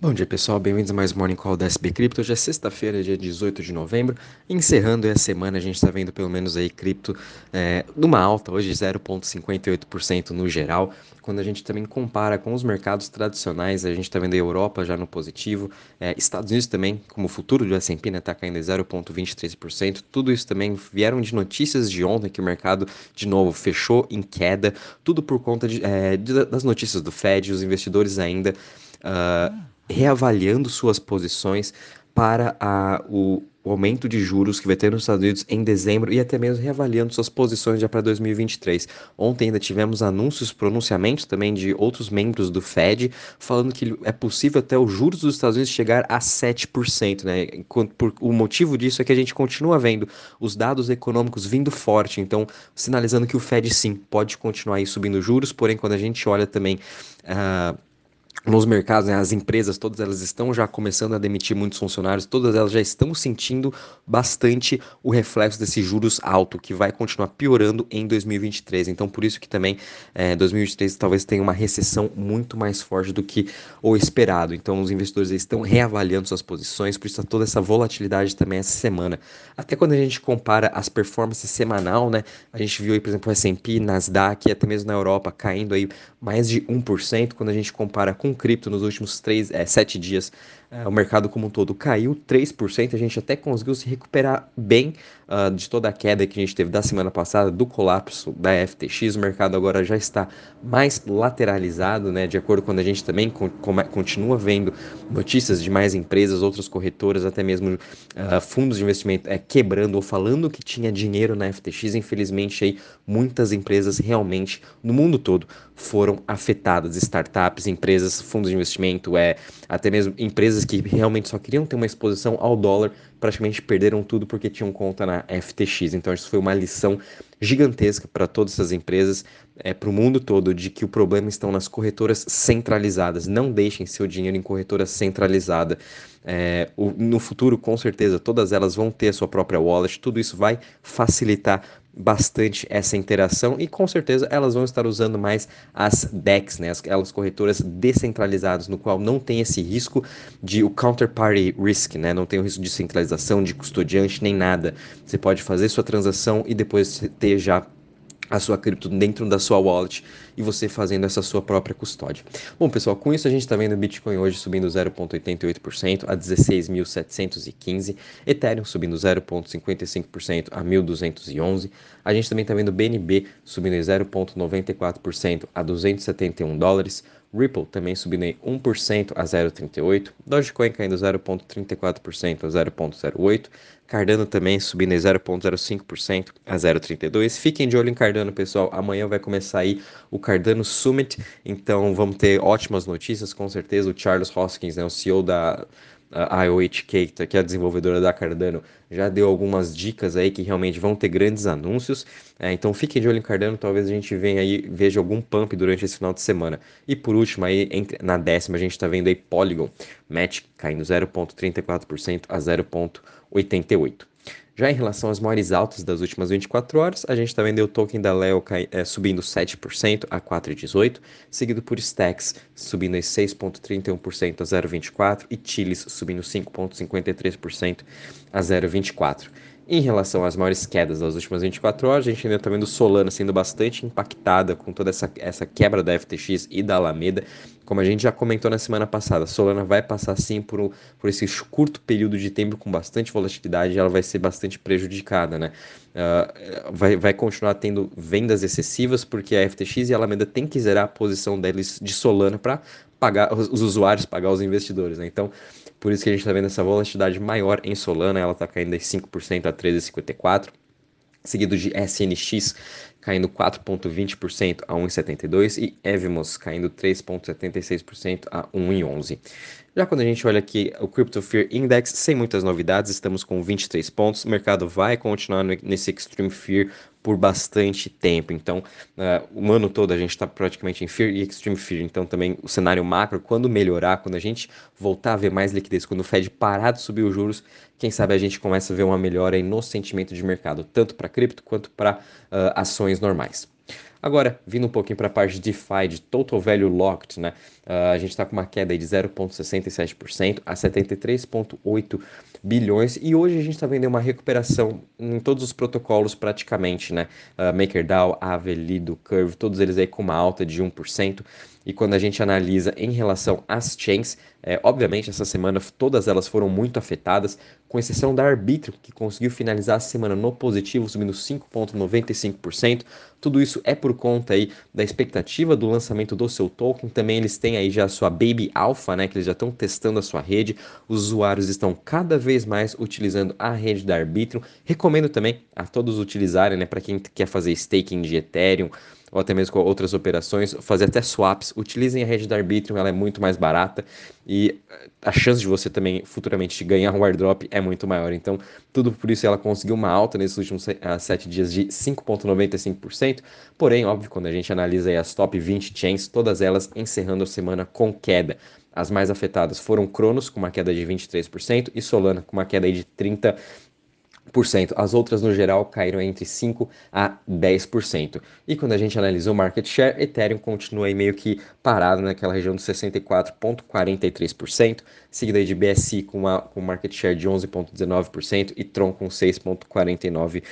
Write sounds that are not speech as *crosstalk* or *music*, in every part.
Bom dia pessoal, bem-vindos a mais um Morning Call da SB Cripto. Hoje é sexta-feira, dia 18 de novembro. Encerrando a semana, a gente está vendo pelo menos aí cripto é, numa alta, hoje 0,58% no geral. Quando a gente também compara com os mercados tradicionais, a gente está vendo a Europa já no positivo, é, Estados Unidos também, como o futuro do S&P, está né, tá caindo 0,23%. Tudo isso também vieram de notícias de ontem que o mercado, de novo, fechou em queda. Tudo por conta de, é, das notícias do Fed, os investidores ainda... Uh, reavaliando suas posições para a, o, o, aumento de juros que vai ter nos Estados Unidos em dezembro e até mesmo reavaliando suas posições já para 2023. Ontem ainda tivemos anúncios, pronunciamentos também de outros membros do Fed falando que é possível até os juros dos Estados Unidos chegar a 7%, né? Por, o motivo disso é que a gente continua vendo os dados econômicos vindo forte, então sinalizando que o Fed sim pode continuar aí subindo juros, porém quando a gente olha também uh, nos mercados, né, as empresas, todas elas estão já começando a demitir muitos funcionários, todas elas já estão sentindo bastante o reflexo desses juros alto, que vai continuar piorando em 2023. Então, por isso que também é, 2023 talvez tenha uma recessão muito mais forte do que o esperado. Então, os investidores estão reavaliando suas posições, por isso toda essa volatilidade também essa semana. Até quando a gente compara as performances semanal, né, a gente viu aí, por exemplo, o S&P, Nasdaq, até mesmo na Europa, caindo aí mais de 1%, quando a gente compara com cripto nos últimos três, é, sete dias, é, o mercado como um todo caiu 3%, a gente até conseguiu se recuperar bem uh, de toda a queda que a gente teve da semana passada, do colapso da FTX, o mercado agora já está mais lateralizado, né, de acordo com a gente também com, com, continua vendo notícias de mais empresas, outras corretoras, até mesmo uh, fundos de investimento é, quebrando ou falando que tinha dinheiro na FTX, infelizmente aí muitas empresas realmente no mundo todo foram afetadas, startups, empresas, fundos de investimento, é, até mesmo empresas que realmente só queriam ter uma exposição ao dólar praticamente perderam tudo porque tinham conta na FTX. Então, isso foi uma lição gigantesca para todas essas empresas, é, para o mundo todo, de que o problema estão nas corretoras centralizadas. Não deixem seu dinheiro em corretora centralizada. É, o, no futuro, com certeza, todas elas vão ter a sua própria wallet. Tudo isso vai facilitar bastante essa interação e com certeza elas vão estar usando mais as DEX, né, as, aquelas corretoras descentralizadas, no qual não tem esse risco de o counterparty risk, né, não tem o risco de centralização, de custodiante, nem nada. Você pode fazer sua transação e depois ter já a sua cripto dentro da sua wallet e você fazendo essa sua própria custódia. Bom, pessoal, com isso a gente está vendo o Bitcoin hoje subindo 0,88% a 16.715, Ethereum subindo 0,55% a 1.211, a gente também está vendo o BNB subindo 0,94% a 271 dólares, Ripple também subindo em 1% a 0,38%, Dogecoin caindo 0,34% a 0,08%, Cardano também subindo em 0,05% a 0,32%. Fiquem de olho em Cardano, pessoal. Amanhã vai começar aí o Cardano Summit, então vamos ter ótimas notícias, com certeza. O Charles Hoskins, né, o CEO da a que é a desenvolvedora da Cardano, já deu algumas dicas aí que realmente vão ter grandes anúncios. É, então fiquem de olho em Cardano, talvez a gente venha aí, veja algum pump durante esse final de semana. E por último, aí, entre, na décima, a gente está vendo aí Polygon, Match caindo 0,34% a 0,88%. Já em relação às maiores altas das últimas 24 horas, a gente está vendo o token da Leo é, subindo 7% a 4,18, seguido por Stacks subindo 6,31% a 0,24 e Chiles subindo 5,53% a 0,24. Em relação às maiores quedas das últimas 24 horas, a gente ainda está vendo Solana sendo bastante impactada com toda essa, essa quebra da FTX e da Alameda. Como a gente já comentou na semana passada, Solana vai passar sim por, por esse curto período de tempo com bastante volatilidade e ela vai ser bastante prejudicada, né? Uh, vai, vai continuar tendo vendas excessivas porque a FTX e a Alameda tem que zerar a posição deles de Solana para pagar os usuários, pagar os investidores, né? Então, por isso que a gente está vendo essa volatilidade maior em Solana, ela está caindo de 5% a 13,54%, seguido de SNX caindo 4,20% a 1,72% e Evmos caindo 3,76% a 1,11%. Já quando a gente olha aqui o Crypto Fear Index, sem muitas novidades, estamos com 23 pontos. O mercado vai continuar nesse Extreme Fear por bastante tempo. Então, uh, o ano todo a gente está praticamente em Fear e Extreme Fear. Então, também o cenário macro, quando melhorar, quando a gente voltar a ver mais liquidez, quando o Fed parar de subir os juros, quem sabe a gente começa a ver uma melhora aí no sentimento de mercado, tanto para cripto quanto para uh, ações normais. Agora, vindo um pouquinho para a parte de DeFi, de Total Value Locked, né? Uh, a gente está com uma queda de 0,67% a 73,8 bilhões e hoje a gente está vendo uma recuperação em todos os protocolos praticamente, né? Uh, MakerDAO, Aave, Lido, Curve, todos eles aí com uma alta de 1%. E quando a gente analisa em relação às chains, é, obviamente essa semana todas elas foram muito afetadas, com exceção da Arbitrum, que conseguiu finalizar a semana no positivo, subindo 5,95%. Tudo isso é por conta aí da expectativa do lançamento do seu token. Também eles têm aí já a sua Baby Alpha, né, que eles já estão testando a sua rede. Os usuários estão cada vez mais utilizando a rede da Arbitrum. Recomendo também a todos utilizarem, né, para quem quer fazer staking de Ethereum, ou até mesmo com outras operações, fazer até swaps. Utilizem a rede da Arbitrum, ela é muito mais barata e a chance de você também futuramente ganhar um airdrop é muito maior. Então, tudo por isso ela conseguiu uma alta nesses últimos uh, 7 dias de 5,95%. Porém, óbvio, quando a gente analisa as top 20 chains, todas elas encerrando a semana com queda. As mais afetadas foram Cronos, com uma queda de 23%, e Solana, com uma queda de 30%. As outras, no geral, caíram entre 5% a 10%. E quando a gente analisa o market share, Ethereum continua aí meio que parado naquela região de 64,43%, seguido aí de BSC com, uma, com market share de 11,19% e Tron com 6,49%.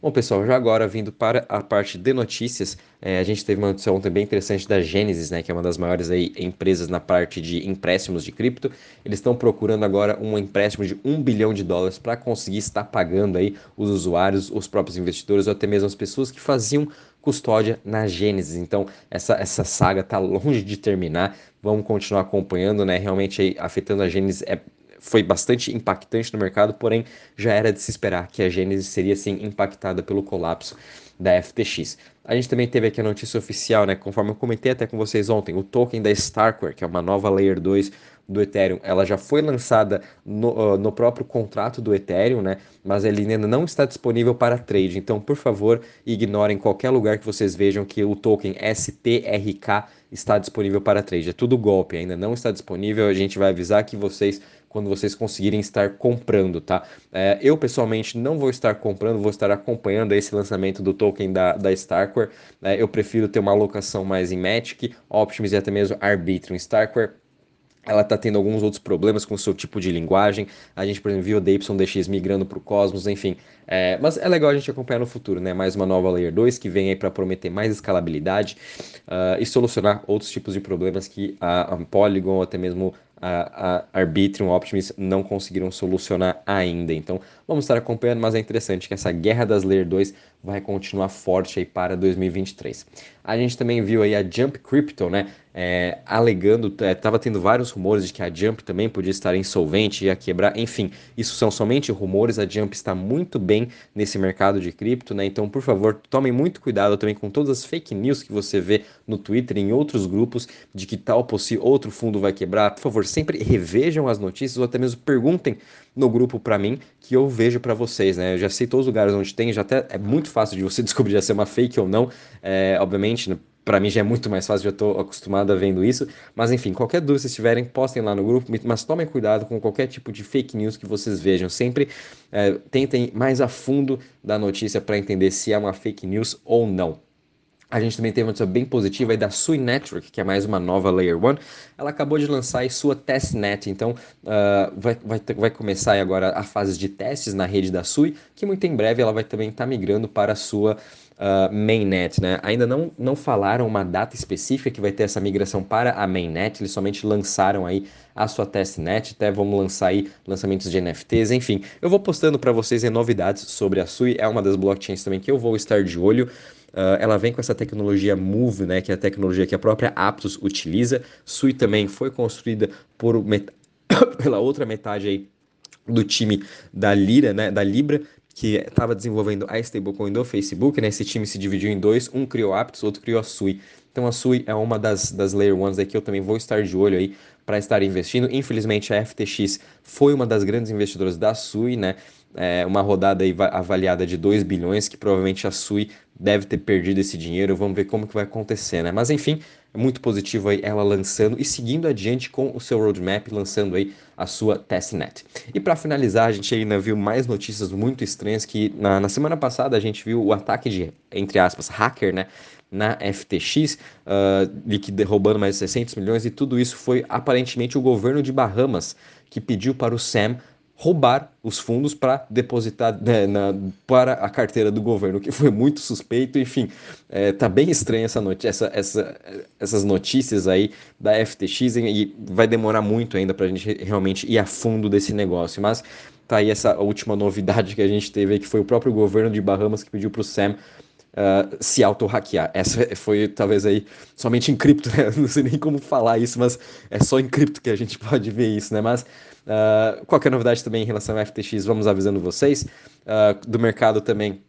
Bom, pessoal, já agora vindo para a parte de notícias, é, a gente teve uma notícia ontem bem interessante da Genesis, né, que é uma das maiores aí, empresas na parte de empréstimos de cripto. Eles estão procurando agora um empréstimo de um bilhão de dólares para conseguir estar pagando aí os usuários, os próprios investidores ou até mesmo as pessoas que faziam custódia na Gênesis. Então, essa, essa saga está longe de terminar. Vamos continuar acompanhando, né? Realmente aí, afetando a Gênesis é foi bastante impactante no mercado, porém já era de se esperar que a Gênesis seria sim impactada pelo colapso da FTX. A gente também teve aqui a notícia oficial, né, conforme eu comentei até com vocês ontem, o token da Starkware, que é uma nova Layer 2 do Ethereum, ela já foi lançada no, uh, no próprio contrato do Ethereum, né? Mas ele ainda não está disponível para trade. Então, por favor, ignorem qualquer lugar que vocês vejam que o token STRK está disponível para trade. É tudo golpe, ainda não está disponível. A gente vai avisar que vocês quando vocês conseguirem estar comprando, tá? É, eu pessoalmente não vou estar comprando, vou estar acompanhando esse lançamento do token da, da Starkware. É, eu prefiro ter uma alocação mais em Matic, Optimus e até mesmo Arbitrum. Starkware ela está tendo alguns outros problemas com o seu tipo de linguagem. A gente, por exemplo, viu o DYDX migrando para o Cosmos, enfim. É, mas é legal a gente acompanhar no futuro, né? Mais uma nova Layer 2 que vem aí para prometer mais escalabilidade uh, e solucionar outros tipos de problemas que a, a Polygon ou até mesmo a, a Arbitrum, Optimus não conseguiram solucionar ainda. Então, vamos estar acompanhando, mas é interessante que essa guerra das Layer 2 vai continuar forte aí para 2023. A gente também viu aí a Jump Crypto, né, é, alegando, estava é, tendo vários rumores de que a Jump também podia estar insolvente, ia quebrar, enfim, isso são somente rumores, a Jump está muito bem nesse mercado de cripto, né, então, por favor, tomem muito cuidado também com todas as fake news que você vê no Twitter e em outros grupos de que tal possível outro fundo vai quebrar, por favor, sempre revejam as notícias ou até mesmo perguntem no grupo para mim que eu vejo para vocês, né? Eu já sei todos os lugares onde tem, já até é muito fácil de você *laughs* descobrir se é uma fake ou não. É, obviamente, para mim já é muito mais fácil, já estou acostumado a vendo isso. Mas enfim, qualquer dúvida se tiverem, postem lá no grupo, mas tomem cuidado com qualquer tipo de fake news que vocês vejam. Sempre é, tentem mais a fundo da notícia para entender se é uma fake news ou não. A gente também teve uma notícia bem positiva aí da Sui Network, que é mais uma nova Layer 1. Ela acabou de lançar aí sua testnet, então uh, vai, vai, vai começar agora a fase de testes na rede da Sui, que muito em breve ela vai também estar tá migrando para a sua uh, mainnet, né? Ainda não, não falaram uma data específica que vai ter essa migração para a mainnet, eles somente lançaram aí a sua testnet, até vamos lançar aí lançamentos de NFTs, enfim. Eu vou postando para vocês novidades sobre a Sui, é uma das blockchains também que eu vou estar de olho. Uh, ela vem com essa tecnologia Move, né, que é a tecnologia que a própria Aptos utiliza. Sui também foi construída por met... *coughs* pela outra metade aí do time da Lira, né, da Libra, que estava desenvolvendo a stablecoin do Facebook, né? Esse time se dividiu em dois, um criou Aptos, outro criou a Sui. Então a SUI é uma das, das Layer Ones aí que eu também vou estar de olho aí para estar investindo. Infelizmente a FTX foi uma das grandes investidoras da SUI, né? É uma rodada avaliada de 2 bilhões, que provavelmente a SUI deve ter perdido esse dinheiro. Vamos ver como que vai acontecer, né? Mas enfim, é muito positivo aí ela lançando e seguindo adiante com o seu roadmap, lançando aí a sua testnet. E para finalizar, a gente ainda viu mais notícias muito estranhas que na, na semana passada a gente viu o ataque de, entre aspas, hacker, né? na FTX, uh, roubando mais de 600 milhões, e tudo isso foi aparentemente o governo de Bahamas que pediu para o Sam roubar os fundos para depositar né, na, para a carteira do governo, que foi muito suspeito. Enfim, é, tá bem estranha essa notícia, essa, essa, essas notícias aí da FTX e vai demorar muito ainda para a gente realmente ir a fundo desse negócio. Mas tá aí essa última novidade que a gente teve, que foi o próprio governo de Bahamas que pediu para o Sam uh, se auto-hackear. Essa foi talvez aí somente em cripto, *laughs* né? Não sei nem como falar isso, mas é só em cripto que a gente *laughs* pode ver isso, né? Mas uh, qualquer novidade também em relação ao FTX, vamos avisando vocês. Uh, do mercado também.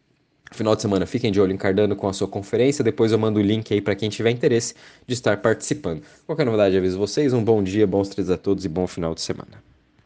Final de semana, fiquem de olho em Cardano com a sua conferência. Depois eu mando o link aí para quem tiver interesse de estar participando. Qualquer novidade, aviso vocês. Um bom dia, bons três a todos e bom final de semana.